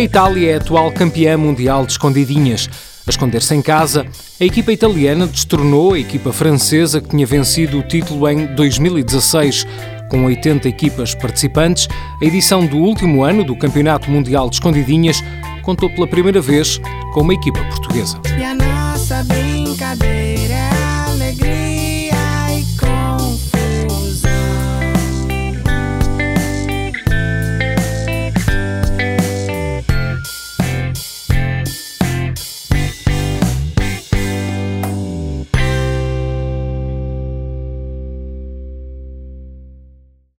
A Itália é a atual campeã mundial de escondidinhas. A esconder-se em casa, a equipa italiana destronou a equipa francesa que tinha vencido o título em 2016. Com 80 equipas participantes, a edição do último ano do Campeonato Mundial de Escondidinhas contou pela primeira vez com uma equipa portuguesa.